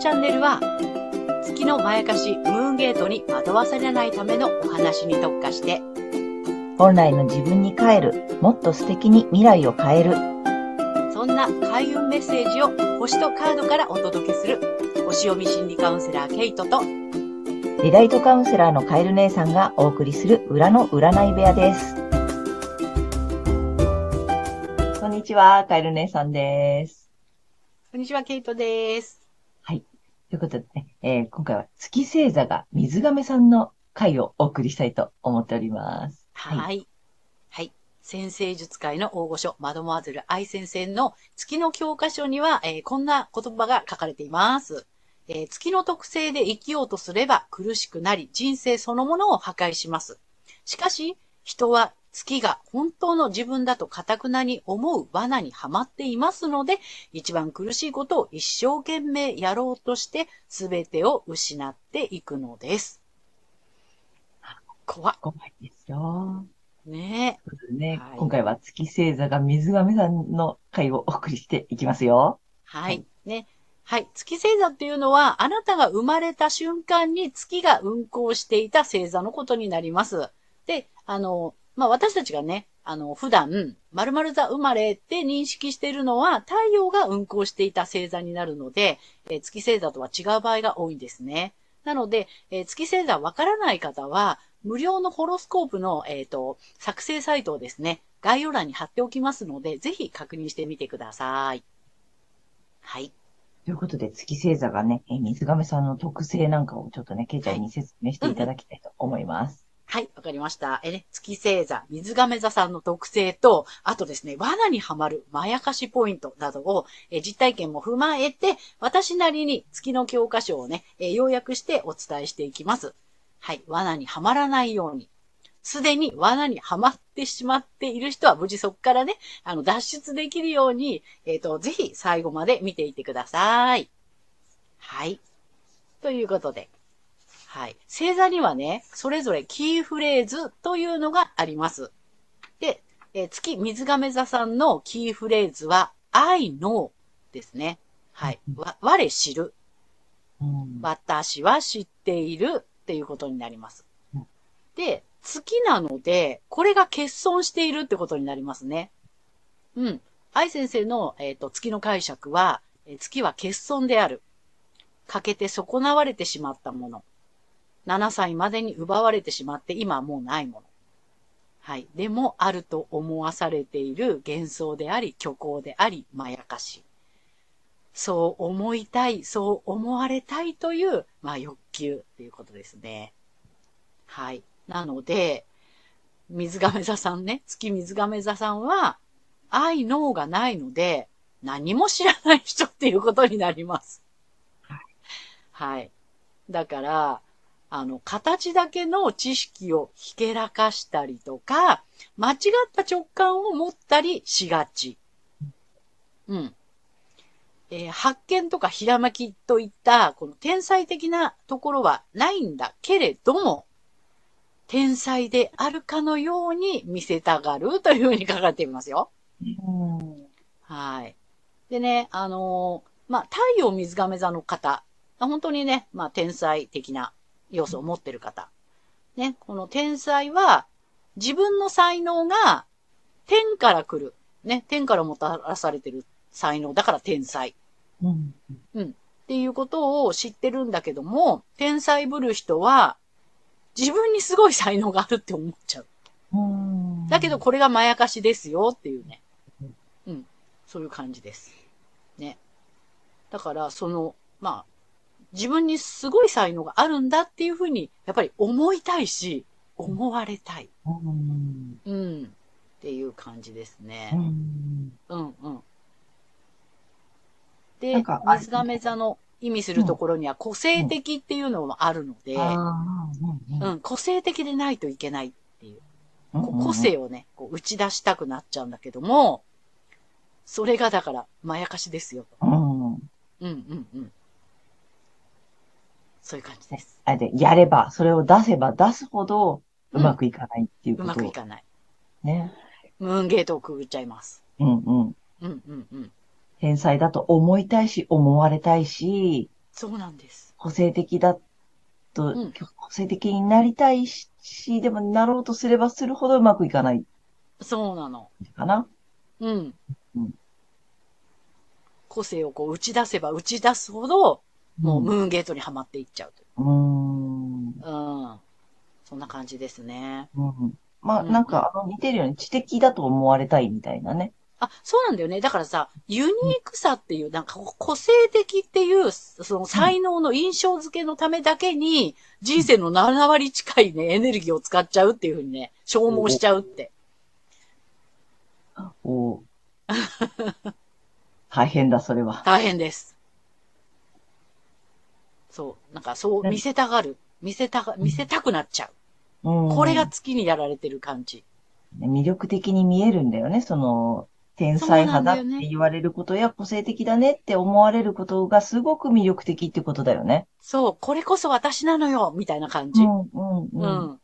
チャンネルは、月のまやかしムーンゲートに惑わされないためのお話に特化して、本来の自分に帰る、もっと素敵に未来を変える。そんな開運メッセージを星とカードからお届けする、星読み心理カウンセラーケイトと、リライトカウンセラーのカエル姉さんがお送りする裏の占い部屋です。こんにちは、カエル姉さんです。こんにちは、ケイトです。ということでね、えー今回は月星座が水亀さんの回をお送りしたいと思っております。はい。はい。先生術界の大御所、マドモアゼル愛先生の月の教科書には、えーこんな言葉が書かれています。えー月の特性で生きようとすれば苦しくなり、人生そのものを破壊します。しかし、人は月が本当の自分だと堅くなに思う罠にはまっていますので、一番苦しいことを一生懸命やろうとして、すべてを失っていくのです。怖っ。怖いですよ。ねということでね、はい今回は月星座が水亀さんの回をお送りしていきますよ。はい。ね。はい。月星座っていうのは、あなたが生まれた瞬間に月が運行していた星座のことになります。で、あの、まあ、私たちがね、あの、普段、〇〇座生まれって認識しているのは、太陽が運行していた星座になるので、えー月星座とは違う場合が多いんですね。なので、えー月星座わからない方は、無料のホロスコープの、えっ、と、作成サイトをですね、概要欄に貼っておきますので、ぜひ確認してみてください。はい。ということで、月星座がね、えー水亀さんの特性なんかをちょっとね、ケイちゃんに説明していただきたいと思います。はい、わかりました。えね、月星座、水亀座さんの特性と、あとですね、罠にはまるまやかしポイントなどを、え実体験も踏まえて、私なりに月の教科書をね、え要約してお伝えしていきます。はい、罠にはまらないように。すでに罠にはまってしまっている人は無事そこからね、あの、脱出できるように、えっ、と、ぜひ最後まで見ていてください。はい。ということで、はい。星座にはね、それぞれキーフレーズというのがあります。で、えー月水亀座さんのキーフレーズは、I know ですね。はい。わ、我知る。うん私は知っているっていうことになりますうん。で、月なので、これが欠損しているってことになりますね。うん。愛先生の、えっ、と、月の解釈は、えー月は欠損である。欠けて損なわれてしまったもの。7歳までに奪われてしまって今はもうないもの。はい。でも、あると思わされている幻想であり、虚構であり、まやかし。そう思いたい、そう思われたいという、まあ欲求っていうことですね。はい。なので、水亀座さんね、月水亀座さんは、愛のがないので、何も知らない人っていうことになります。はい。だから、あの、形だけの知識をひけらかしたりとか、間違った直感を持ったりしがち。うん。えー発見とかひらめきといった、この天才的なところはないんだけれども、天才であるかのように見せたがるというふうに書かれていますよ。はい。でね、あのーまあ、太陽水亀座の方、本当にね、まあ、天才的な要素を持ってる方。ね、この天才は、自分の才能が天から来る。ね、天からもたらされてる才能。だから天才。うんっていうことを知ってるんだけども、天才ぶる人は、自分にすごい才能があるって思っちゃう。うんだけど、これがまやかしですよっていうね。うん。そういう感じです。ね。だから、その、まあ、自分にすごい才能があるんだっていうふうに、やっぱり思いたいし、思われたい。うんうん。っていう感じですね。うんうんうん。なで水亀座の意味するところには個性的っていうのもあるので、うんうん、個性的でないといけないっていう。個性をね、こう打ち出したくなっちゃうんだけども、それがだから、まやかしですようんうんうん。そういう感じです。あで、やれば、それを出せば出すほど、うまくいかないっていううまことをくいかない。ね。ムーンゲートをくぐっちゃいます。うんうん。うんうんうん。天才だと思いたいし、思われたいし、そうなんです。個性的だと、うん個性的になりたいし、でもなろうとすればするほどうまくいかないそうなの。かな？うん。うん個性をこう打ち出せば打ち出すほど、もうムーンゲートにはまっていっちゃうという。うーん。うん。そんな感じですね。うん。まあ、うんなんか、あの、似てるように知的だと思われたいみたいなね。あ、そうなんだよね。だからさ、ユニークさっていう、なんか個性的っていう、その才能の印象付けのためだけに、人生の7割近いね、エネルギーを使っちゃうっていうふうにね、消耗しちゃうって。おー 大変だ、それは。大変です。そう。なんかそう見せたがる。見せたが、見せたくなっちゃう。うん。これが月にやられてる感じ。魅力的に見えるんだよね。その、天才派だって言われることや、個性的だねって思われることがすごく魅力的ってことだよね。そう。これこそ私なのよみたいな感じ。うん、うん、ううん。う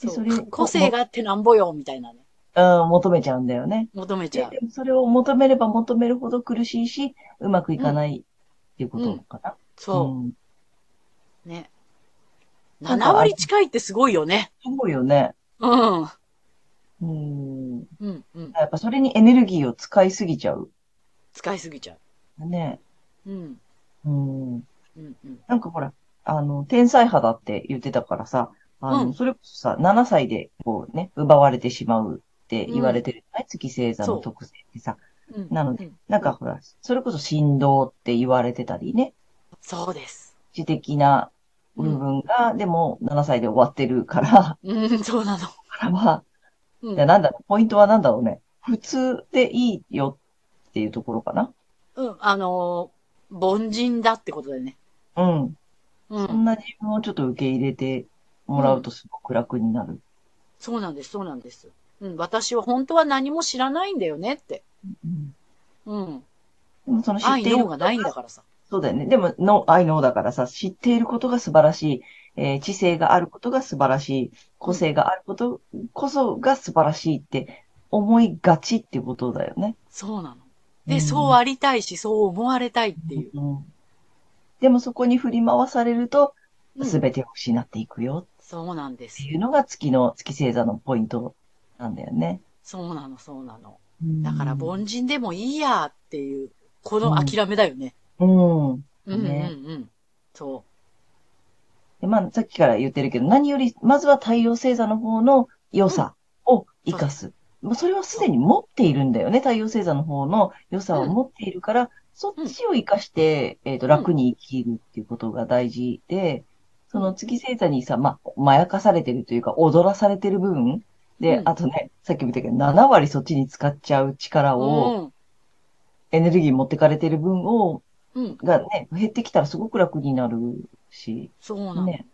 でそれ個性があってなんぼよみたいなね。うん、求めちゃうんだよね。求めちゃう。それを求めれば求めるほど苦しいし、うまくいかないっていうことかな。そう。ん。ね。なんか7割近いってすごいよね。すごいよね。うん。うん。うん、うん。やっぱそれにエネルギーを使いすぎちゃう。使いすぎちゃね。う。うん。うん。うん、うん。なんかほら、あの、天才派だって言ってたからさ、あの、うんそれこそさ、7歳でこうね、奪われてしまうって言われてるじゃない、月星座の特性ってさ。うんなのでうんなんかほら、それこそ振動って言われてたりね、そうです。知的な部分が、でも7歳で終わってるから、うん、そうなの。からは、うんじゃあなんだろう、ポイントはなんだろうね。普通でいいよっていうところかな。うん、あのー凡人だってことだよね。うん。うそん。んな自分をちょっと受け入れてもらうとすごく楽になる。そうなんです、そうなんです。うん、私は本当は何も知らないんだよねって。うんうん。でもその知っている愛のがないんだからさ。そうだよね。でも、の、愛のだからさ、知っていることが素晴らしい、えー知性があることが素晴らしい、個性があることこそが素晴らしいって思いがちってことだよね。そうなの。で、うんそうありたいし、そう思われたいっていう。うんでもそこに振り回されると、うんすべてを失っていくよそうなんですって。いうのが月の、月星座のポイントなんだよね。そうなの、そうなの。うんだから凡人でもいいやっていう、この諦めだよね。うん。うん、うん、ねうん。そでまあ、さっきから言ってるけど、何より、まずは太陽星座の方の良さを活かす。まあ、それはすでに持っているんだよね。太陽星座の方の良さを持っているから、そっちを活かして、えっ、と、楽に生きるっていうことが大事で、その月星座にさ、まあ、まやかされてるというか、踊らされてる部分で、うんあとね、さっきも言ったけど、7割そっちに使っちゃう力う。を、エネルギー持ってかれてる分を、うん、うん。がね、減ってきたらすごく楽になるし、そうなの。ね。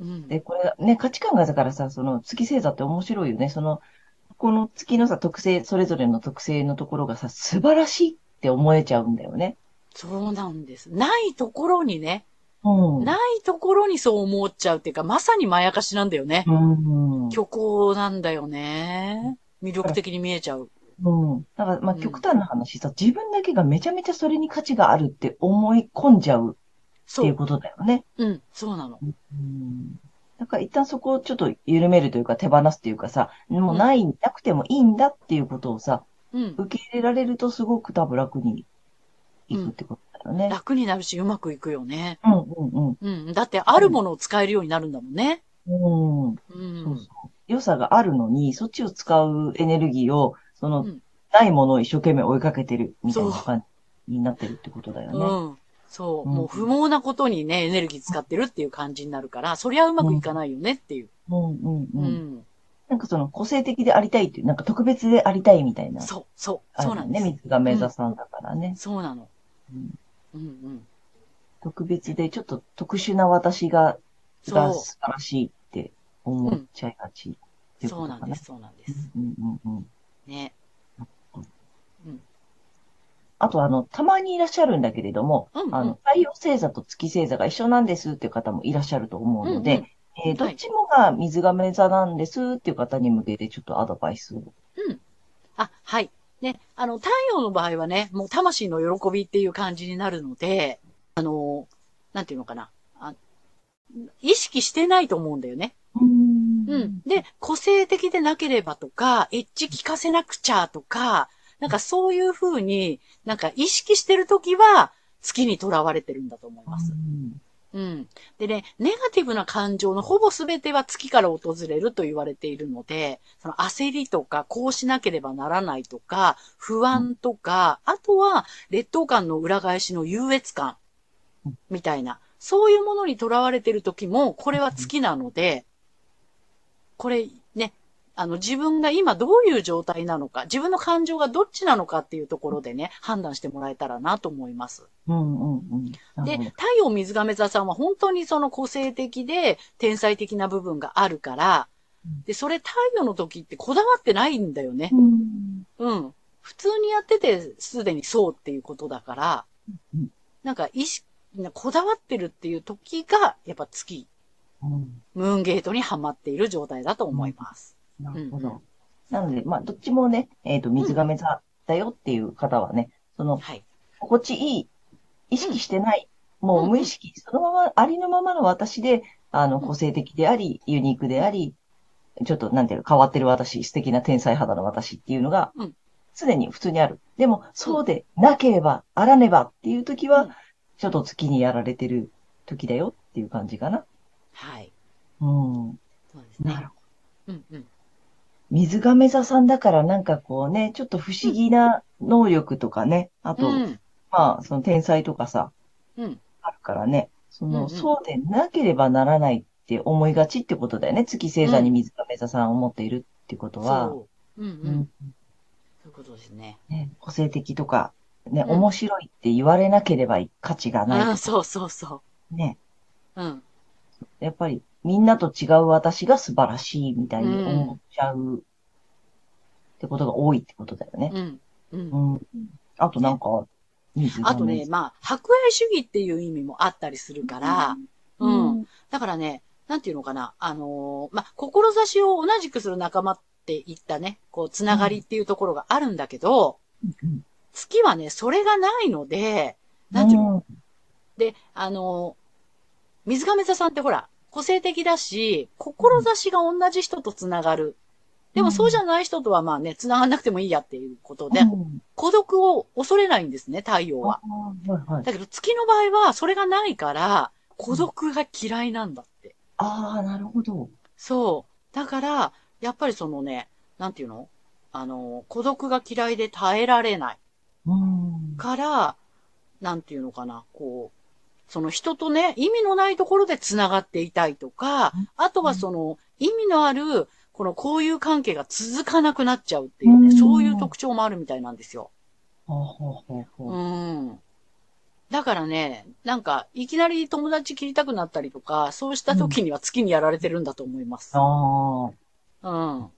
うん。で、これね、価値観がだからさ、その月星座って面白いよね。その、この月のさ、特性、それぞれの特性のところがさ、素晴らしいって思えちゃうんだよね。そうなんです。ないところにね、うん。ないところにそう思っちゃうっていうか、まさにまやかしなんだよね。うん。虚構なんだよね。魅力的に見えちゃう。うん。だから、まあ、うん極端な話さ、自分だけがめちゃめちゃそれに価値があるって思い込んじゃうって。いうことだよね。うん、そうなの。うん。だから一旦そこをちょっと緩めるというか手放すというかさ、もうない、なくてもいいんだっていうことをさ、うん。受け入れられるとすごく多分楽にいくってことだよね。楽になるし、うまくいくよね。うんうんうん。だって、あるものを使えるようになるんだもんね。うん。うん。う。そうんそう。良さがあるのに、そっちを使うエネルギーを、その、うんないものを一生懸命追いかけてるみたいな感じになってるってことだよね。うん。そう。うんもう不毛なことにね、エネルギー使ってるっていう感じになるから、そりゃうまくいかないよねっていう。うんうんううん。ん。なんかその個性的でありたいっていう、なんか特別でありたいみたいな。そう、そう。そうなんです。水が目指さんだからね。そうなの。うんうんうん。特別でちょっと特殊な私が。が素晴らしいって思っちゃいがちうことかな。そうなんです、そうなんです。うんうんうん。ね。うん。あと、あの、たまにいらっしゃるんだけれども、うんうんあの、太陽星座と月星座が一緒なんですっていう方もいらっしゃると思うので、うんうんえーどっちもが水亀座なんですっていう方に向けてちょっとアドバイスを。あ、はい。ね、あの、太陽の場合はね、もう魂の喜びっていう感じになるので、あの、なんていうのかな。あ意識してないと思うんだよね。うんうん。で、個性的でなければとか、エッジ聞かせなくちゃとか、なんかそういう風に、なんか意識してるときは、月に囚われてるんだと思います。うん。うん。でね、ネガティブな感情のほぼ全ては月から訪れると言われているので、その焦りとか、こうしなければならないとか、不安とか、あとは劣等感の裏返しの優越感みたいな、そういうものにとらわれてる時も、これは月なので、これ、あの自分が今どういう状態なのか、自分の感情がどっちなのかっていうところでね、判断してもらえたらなと思います。うんうんうん。なで太陽水亀座さんは本当にその個性的で天才的な部分があるからうん、で、それ太陽の時ってこだわってないんだよね。うんうん。普通にやっててすでにそうっていうことだからうん、なんか意識、こだわってるっていう時が、やっぱ月、うんムーンゲートにはまっている状態だと思います。なるほうんうんど。なので、まあ、どっちもね、えっと、水亀座だよっていう方はね、その、はい。心地いい、意識してない、もう無意識、そのまま、ありのままの私で、あの、うん個性的であり、ユニークであり、ちょっと、なんていうの、変わってる私、素敵な天才肌の私っていうのがうん、常に普通にある。でも、そうでなければ、あらねばっていう時は、うんちょっと月にやられてる時だよっていう感じかな。はい。うん。そうですね。なるほど。うんうん。水亀座さんだからなんかこうね、ちょっと不思議な能力とかね、あと、うん。まあ、その天才とかさ、うん。あるからね、その、うんうんそうでなければならないって思いがちってことだよね。月星座に水亀座さんを持っているってことは、そう。うんう。うんんそういうことですね。ね、個性的とか、ね、うん面白いって言われなければ価値がないとうそうそうそね。う。うん。やっぱりみんなと違う私が素晴らしいみたいに思っちゃうってことが多いってことだよね。うん。うんう。ん。あとなんか、あとね、まあ、博愛主義っていう意味もあったりするから、うん。だからね、なんていうのかな、あのーまあ、志を同じくする仲間って言ったね、こう、つながりっていうところがあるんだけど、うん月はね、それがないので、なんていうの、うんで、あのー水亀座さんってほら、個性的だし、志が同じ人とつながる。でもそうじゃない人とはまあね、つながんなくてもいいやっていうことで、うん孤独を恐れないんですね、太陽は。あーはいはい。だけど月の場合はそれがないから、孤独が嫌いなんだって。ああ、なるほど。そう。だから、やっぱりそのね、なんていうの？あの、孤独が嫌いで耐えられないうん。から、なんていうのかな、こう、その人とね、意味のないところで繋がっていたいとか、あとはその、意味のある、この交友関係が続かなくなっちゃうっていうね、うんそういう特徴もあるみたいなんですよ。ほうほうほうほう。うん。だからね、なんか、いきなり友達切りたくなったりとか、そうした時には月にやられてるんだと思います。ああ。うん。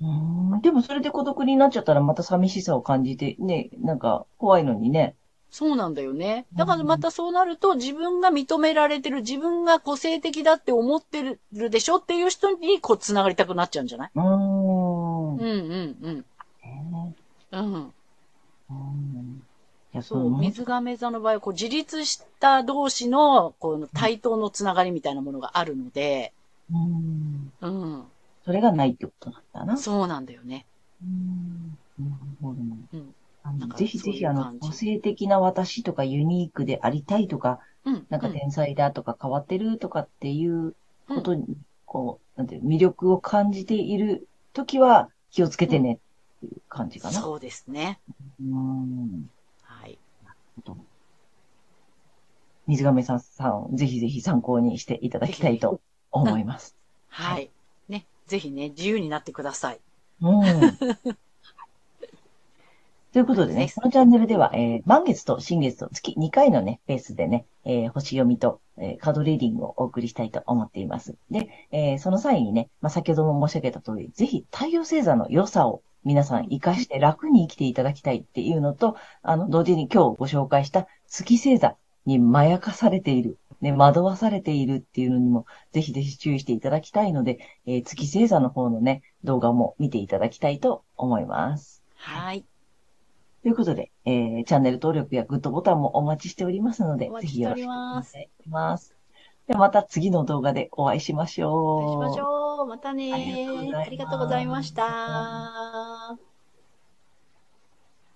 うん。でもそれで孤独になっちゃったらまた寂しさを感じて、ね、なんか怖いのにね。そうなんだよね。だからまたそうなると、自分が認められてる、自分が個性的だって思ってるでしょっていう人に、こう、繋がりたくなっちゃうんじゃない？うーん。うんうんねうん。うん。そう、水亀座の場合は、こう、自立した同士の、この対等のつながりみたいなものがあるので、うん。うん。それがないってことなんだな。そうなんだよね。うん。なるほどね。うんあのぜひぜひ、あの、個性的な私とかユニークでありたいとか、うん。なんかうん天才だとか変わってるとかっていうことに、こう、なんていうの魅力を感じているときは気をつけてねっていう感じかな。そうですね。うん。はい。水亀さんさん、ぜひぜひ参考にしていただきたいと思います。はい。ね。ぜひね、自由になってください。うん。ということでね、このチャンネルでは、えー満月と新月と月2回のね、ペースでね、えー星読みと、えーカードリーディングをお送りしたいと思っています。で、えーその際にね、まあ、先ほども申し上げた通り、ぜひ太陽星座の良さを皆さん活かして楽に生きていただきたいっていうのと、あの、同時に今日ご紹介した月星座にまやかされている、ね、惑わされているっていうのにも、ぜひぜひ注意していただきたいので、えー月星座の方のね、動画も見ていただきたいと思います。はい。とということで、えー、チャンネル登録やグッドボタンもお待ちしておりますので、おぜひよろしくお願。いします。ではまた次の動画でお会いしましょう。お会いしましょう。またねありがとうございました。